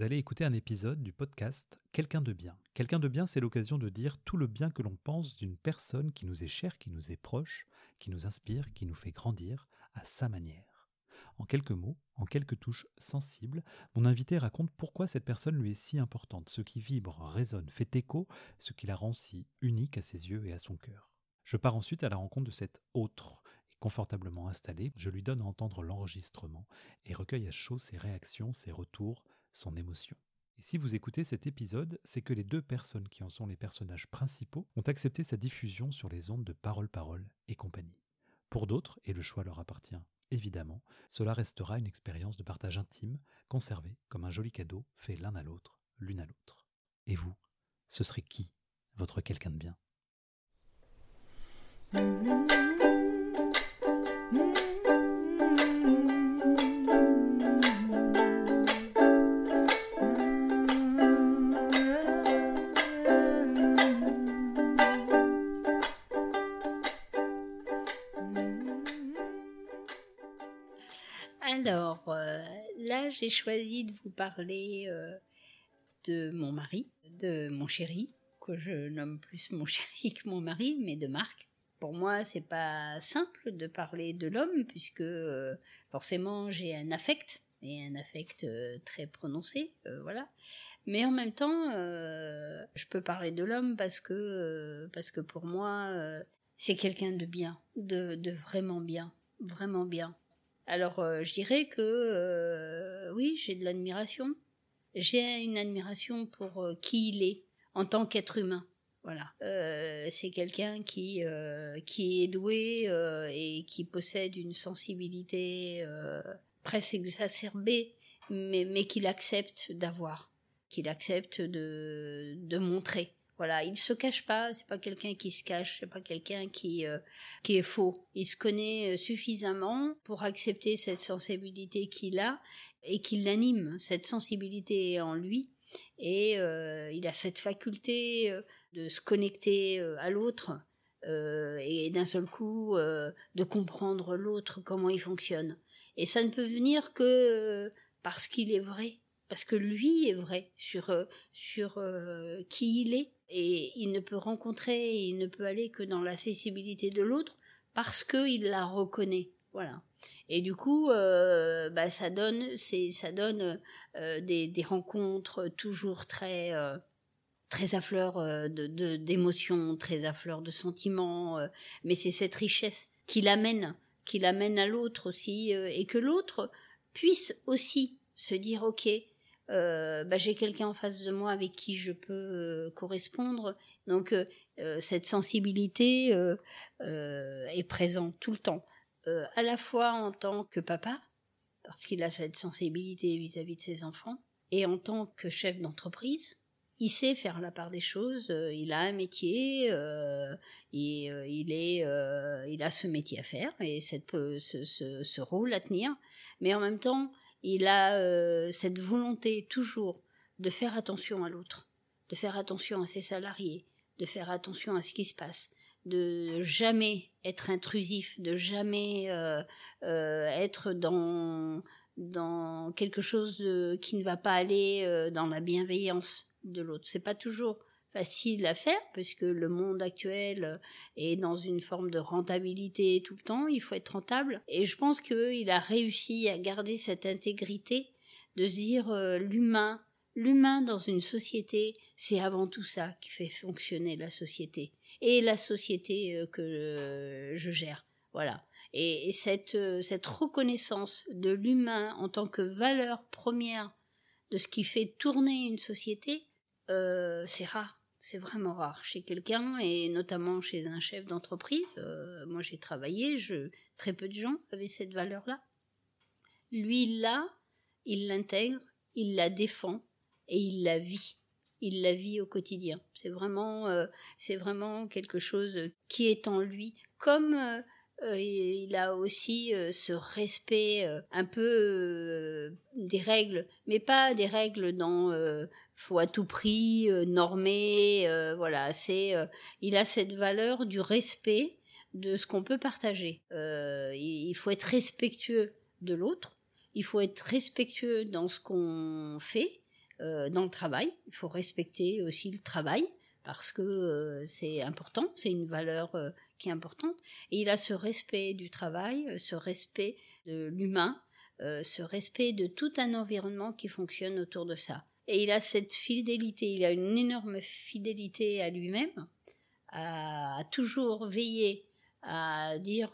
vous allez écouter un épisode du podcast Quelqu'un de bien. Quelqu'un de bien, c'est l'occasion de dire tout le bien que l'on pense d'une personne qui nous est chère, qui nous est proche, qui nous inspire, qui nous fait grandir à sa manière. En quelques mots, en quelques touches sensibles, mon invité raconte pourquoi cette personne lui est si importante, ce qui vibre, résonne, fait écho, ce qui la rend si unique à ses yeux et à son cœur. Je pars ensuite à la rencontre de cet autre, confortablement installé, je lui donne à entendre l'enregistrement et recueille à chaud ses réactions, ses retours, son émotion. Et si vous écoutez cet épisode, c'est que les deux personnes qui en sont les personnages principaux ont accepté sa diffusion sur les ondes de Parole Parole et compagnie. Pour d'autres, et le choix leur appartient évidemment, cela restera une expérience de partage intime, conservée comme un joli cadeau fait l'un à l'autre, l'une à l'autre. Et vous, ce serait qui, votre quelqu'un de bien? J'ai choisi de vous parler euh, de mon mari, de mon chéri, que je nomme plus mon chéri que mon mari, mais de Marc. Pour moi, c'est pas simple de parler de l'homme puisque euh, forcément j'ai un affect et un affect euh, très prononcé, voilà. Mais en même temps, je peux parler de l'homme parce que parce que pour moi, c'est quelqu'un de bien, de, de vraiment bien, vraiment bien. Alors, euh, je dirais que euh, oui, j'ai de l'admiration. J'ai une admiration pour euh, qui il est en tant qu'être humain. Voilà. c'est quelqu'un qui, qui est doué et qui possède une sensibilité presque exacerbée, mais, mais qu'il accepte d'avoir, qu'il accepte de, de montrer. Voilà, il se cache pas, c'est pas quelqu'un qui se cache, c'est pas quelqu'un qui euh, qui est faux. Il se connaît euh, suffisamment pour accepter cette sensibilité qu'il a et qu'il l'anime. Cette sensibilité en lui et euh, il a cette faculté de se connecter à l'autre et d'un seul coup de comprendre l'autre comment il fonctionne. Et ça ne peut venir que parce qu'il est vrai, parce que lui est vrai sur sur qui il est et il ne peut rencontrer, il ne peut aller que dans la sensibilité de l'autre parce qu'il la reconnaît. Voilà. Et du coup, euh, bah, ça donne, ça donne euh, des, des, rencontres toujours très, euh, très à fleur de, d'émotions, très à fleur de sentiments. mais c'est cette richesse qui l'amène, qui l'amène à l'autre aussi, et que l'autre puisse aussi se dire, ok, euh, bah, j'ai quelqu'un en face de moi avec qui je peux euh, correspondre. Donc euh, cette sensibilité est présente tout le temps, à la fois en tant que papa, parce qu'il a cette sensibilité vis-à-vis de ses enfants, et en tant que chef d'entreprise. Il sait faire la part des choses. il a un métier et il est, il a ce métier à faire et cette, ce, ce, ce rôle à tenir. Mais en même temps, il a euh, cette volonté toujours de faire attention à l'autre, de faire attention à ses salariés, de faire attention à ce qui se passe, de jamais être intrusif, de jamais euh, euh, être dans dans quelque chose qui ne va pas aller dans la bienveillance de l'autre. C'est pas toujours facile à faire puisque le monde actuel est dans une forme de rentabilité tout le temps, il faut être rentable et je pense qu'il a réussi à garder cette intégrité de dire euh, l'humain l'humain dans une société, c'est avant tout ça qui fait fonctionner la société et la société euh, que euh, je gère. Voilà. Et, cette, cette reconnaissance de l'humain en tant que valeur première de ce qui fait tourner une société, c'est rare c'est vraiment rare chez quelqu'un et notamment chez un chef d'entreprise. Euh, moi, j'ai travaillé, je, très peu de gens avaient cette valeur-là. Lui, il l'a, il l'intègre, il la défend et il la vit. Il la vit au quotidien. C'est vraiment, euh, c'est vraiment quelque chose qui est en lui. Comme euh, il a aussi ce respect un peu des règles, mais pas des règles dans faut à tout prix euh, normer. Euh, voilà, c'est euh, il a cette valeur du respect de ce qu'on peut partager. il faut être respectueux de l'autre. Il faut être respectueux dans ce qu'on fait. dans le travail. Il faut respecter aussi le travail parce que c'est important, c'est une valeur qui est importante. Et il a ce respect du travail, ce respect de l'humain, ce respect de tout un environnement qui fonctionne autour de ça. Et il a cette fidélité, il a une énorme fidélité à lui-même, à, toujours veiller à dire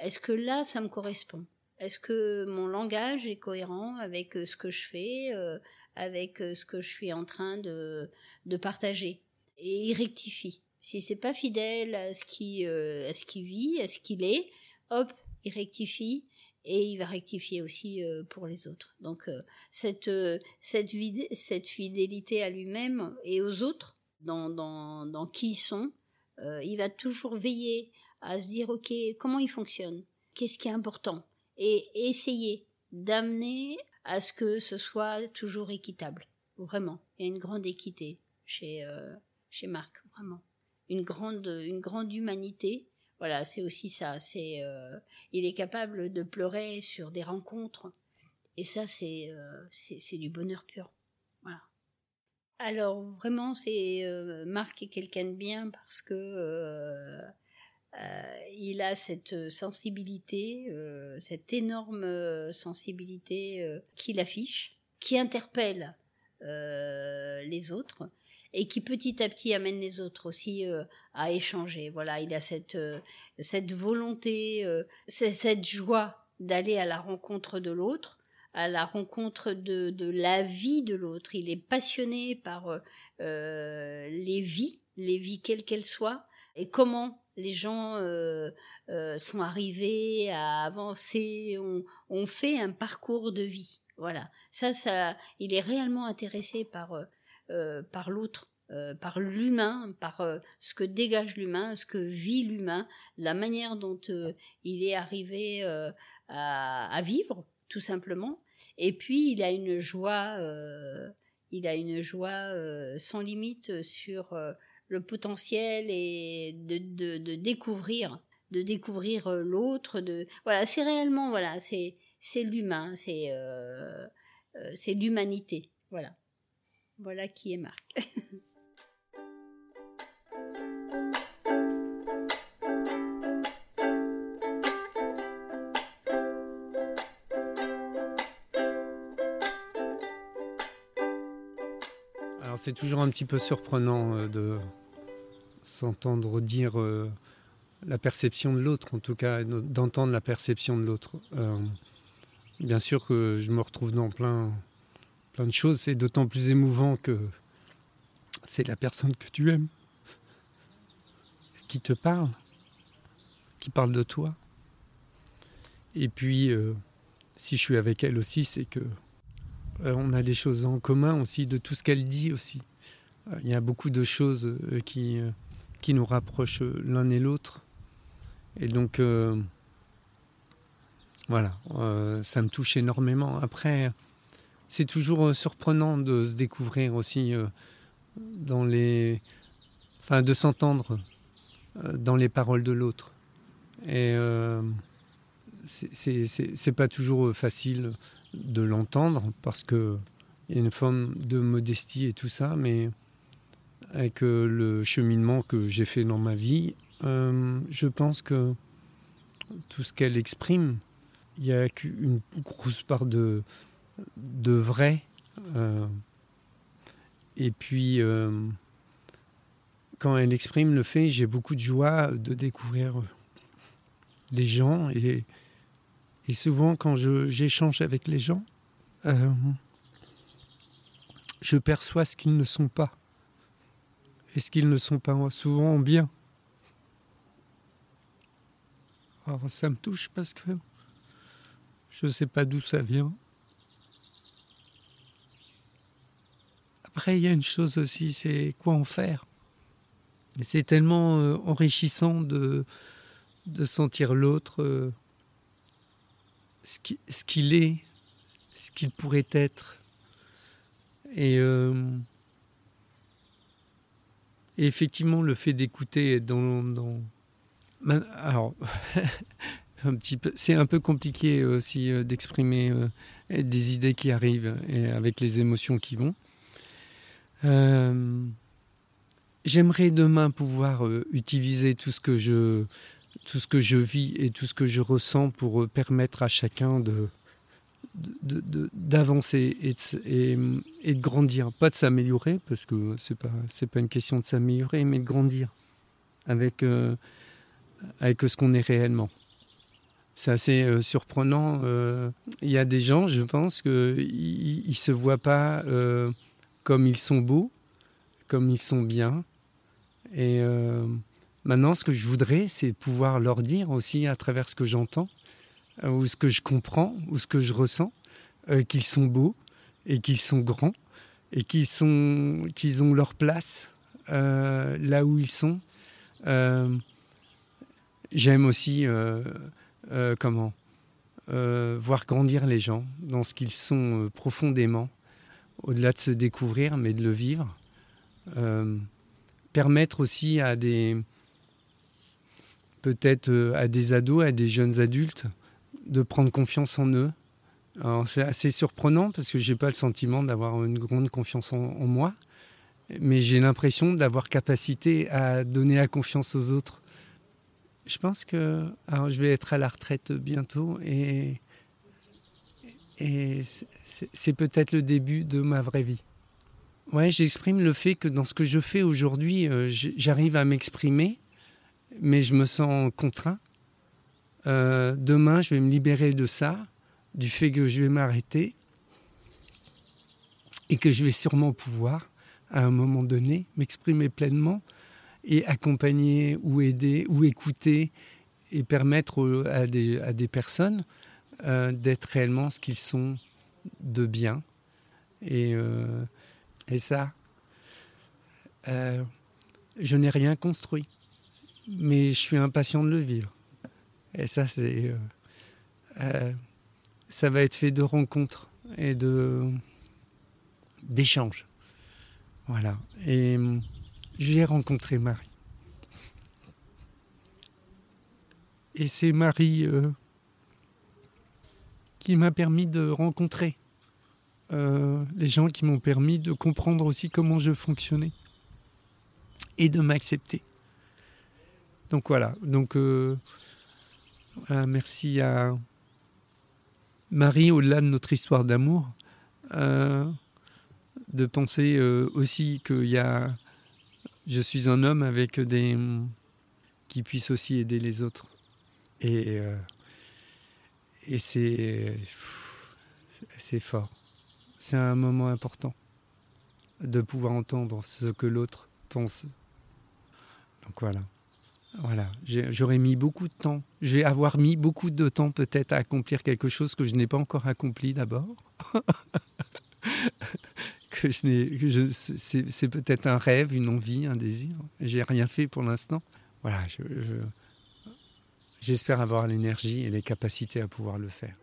est-ce que là ça me correspond? Est-ce que mon langage est cohérent avec ce que je fais, avec ce que je suis en train de, de partager? Et il rectifie. Si c'est pas fidèle à ce qui euh, à ce qu'il vit, à ce qu'il est, hop, il rectifie et il va rectifier aussi euh, pour les autres. Donc euh, cette cette, cette fidélité à lui-même et aux autres dans dans dans qui ils sont, il va toujours veiller à se dire ok comment il fonctionne, qu'est-ce qui est important? Et essayer d'amener à ce que ce soit toujours équitable. Vraiment, il y a une grande équité chez chez Marc, vraiment une grande, une grande humanité. Voilà, c'est aussi ça. C'est, euh, il est capable de pleurer sur des rencontres, et ça, c'est, euh, c'est, du bonheur pur. Voilà. Alors vraiment, c'est euh, Marc est quelqu'un de bien parce que il a cette sensibilité, cette énorme sensibilité qu'il affiche, qui interpelle les autres et qui petit à petit amène les autres aussi euh, à échanger. Voilà, il a cette, euh, cette volonté, euh, cette joie d'aller à la rencontre de l'autre, à la rencontre de, de la vie de l'autre. Il est passionné par les vies, les vies quelles qu'elles soient, et comment les gens sont arrivés à avancer, ont, fait un parcours de vie. Voilà, ça, ça, il est réellement intéressé par par l'autre, euh, par l'humain, par euh, ce que dégage l'humain, ce que vit l'humain, la manière dont il est arrivé à, vivre, tout simplement. Et puis il a une joie, il a une joie sans limite sur le potentiel et de, découvrir, de découvrir l'autre. De voilà, c'est réellement voilà, c'est c'est l'humain, c'est c'est l'humanité, voilà. Voilà qui est Marc. Alors c'est toujours un petit peu surprenant euh, de s'entendre dire euh, la perception de l'autre, en tout cas d'entendre la perception de l'autre. Euh, bien sûr que je me retrouve dans plein de choses. C'est d'autant plus émouvant que c'est la personne que tu aimes qui te parle, qui parle de toi. Et puis, euh, si je suis avec elle aussi, c'est que euh, on a des choses en commun aussi, de tout ce qu'elle dit aussi. Euh, il y a beaucoup de choses qui, qui nous rapprochent l'un et l'autre. Et donc, voilà, ça me touche énormément. Après, c'est toujours euh, surprenant de se découvrir aussi euh, dans les. Enfin, de s'entendre euh, dans les paroles de l'autre. Et c'est pas toujours facile de l'entendre parce qu'il y a une forme de modestie et tout ça, mais avec le cheminement que j'ai fait dans ma vie, je pense que tout ce qu'elle exprime, il y a qu'une grosse part de, de vrai. Euh, et puis, euh, quand elle exprime le fait, j'ai beaucoup de joie de découvrir les gens. Et, souvent, quand j'échange avec les gens, euh, je perçois ce qu'ils ne sont pas. Et ce qu'ils ne sont pas souvent bien. Alors ça me touche parce que je sais pas d'où ça vient. Après, il y a une chose aussi, c'est quoi en faire. C'est tellement euh, enrichissant de, sentir l'autre, euh, ce qu'il est, ce qu'il pourrait être. Et, euh, effectivement, le fait d'écouter dans, dans, Alors, c'est un peu compliqué aussi d'exprimer des idées qui arrivent et avec les émotions qui vont. J'aimerais demain pouvoir utiliser tout ce que je tout ce que je vis et tout ce que je ressens pour permettre à chacun de d'avancer et, de grandir, pas de s'améliorer, parce que c'est pas c'est pas une question de s'améliorer, mais de grandir avec euh, avec ce qu'on est réellement. C'est assez euh, surprenant. Euh, il y a des gens, je pense, qu'ils ne se voient pas comme ils sont beaux, comme ils sont bien. Et maintenant, ce que je voudrais, c'est pouvoir leur dire aussi à travers ce que j'entends, euh, ou ce que je comprends, ou ce que je ressens, euh, qu'ils sont beaux et qu'ils sont grands et qu'ils qu'ils ont leur place euh, là où ils sont. J'aime aussi comment voir grandir les gens dans ce qu'ils sont profondément, au-delà de se découvrir, mais de le vivre. permettre aussi à des peut-être à des ados, à des jeunes adultes, de prendre confiance en eux. C'est assez surprenant parce que je n'ai pas le sentiment d'avoir une grande confiance en, moi, mais j'ai l'impression d'avoir capacité à donner la confiance aux autres. Je pense que alors je vais être à la retraite bientôt et, et c'est peut-être le début de ma vraie vie. Ouais, j'exprime le fait que dans ce que je fais aujourd'hui, euh, j'arrive à m'exprimer, mais je me sens contraint euh, demain, je vais me libérer de ça, du fait que je vais m'arrêter et que je vais sûrement pouvoir, à un moment donné, m'exprimer pleinement et accompagner ou aider ou écouter et permettre des, à des personnes euh, d'être réellement ce qu'ils sont de bien. Et, euh, et ça, je n'ai rien construit, mais je suis impatient de le vivre. Et ça, c'est, euh, euh, ça va être fait de rencontres et de d'échanges. Voilà. Et euh, j'ai rencontré Marie. Et c'est Marie qui m'a permis de rencontrer les gens qui m'ont permis de comprendre aussi comment je fonctionnais et de m'accepter. Donc voilà. Donc euh, merci à Marie, au-delà de notre histoire d'amour, euh, de penser euh, aussi qu'il y a. Je suis un homme avec des. qui puisse aussi aider les autres. Et, et c'est. Fort. C'est un moment important de pouvoir entendre ce que l'autre pense. Donc voilà. Voilà, j'aurais mis beaucoup de temps. Je vais avoir mis beaucoup de temps peut-être à accomplir quelque chose que je n'ai pas encore accompli d'abord. que je c'est peut-être un rêve, une envie, un désir. J'ai rien fait pour l'instant. Voilà, j'espère avoir l'énergie et les capacités à pouvoir le faire.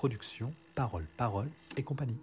production Parole, Parole et compagnie.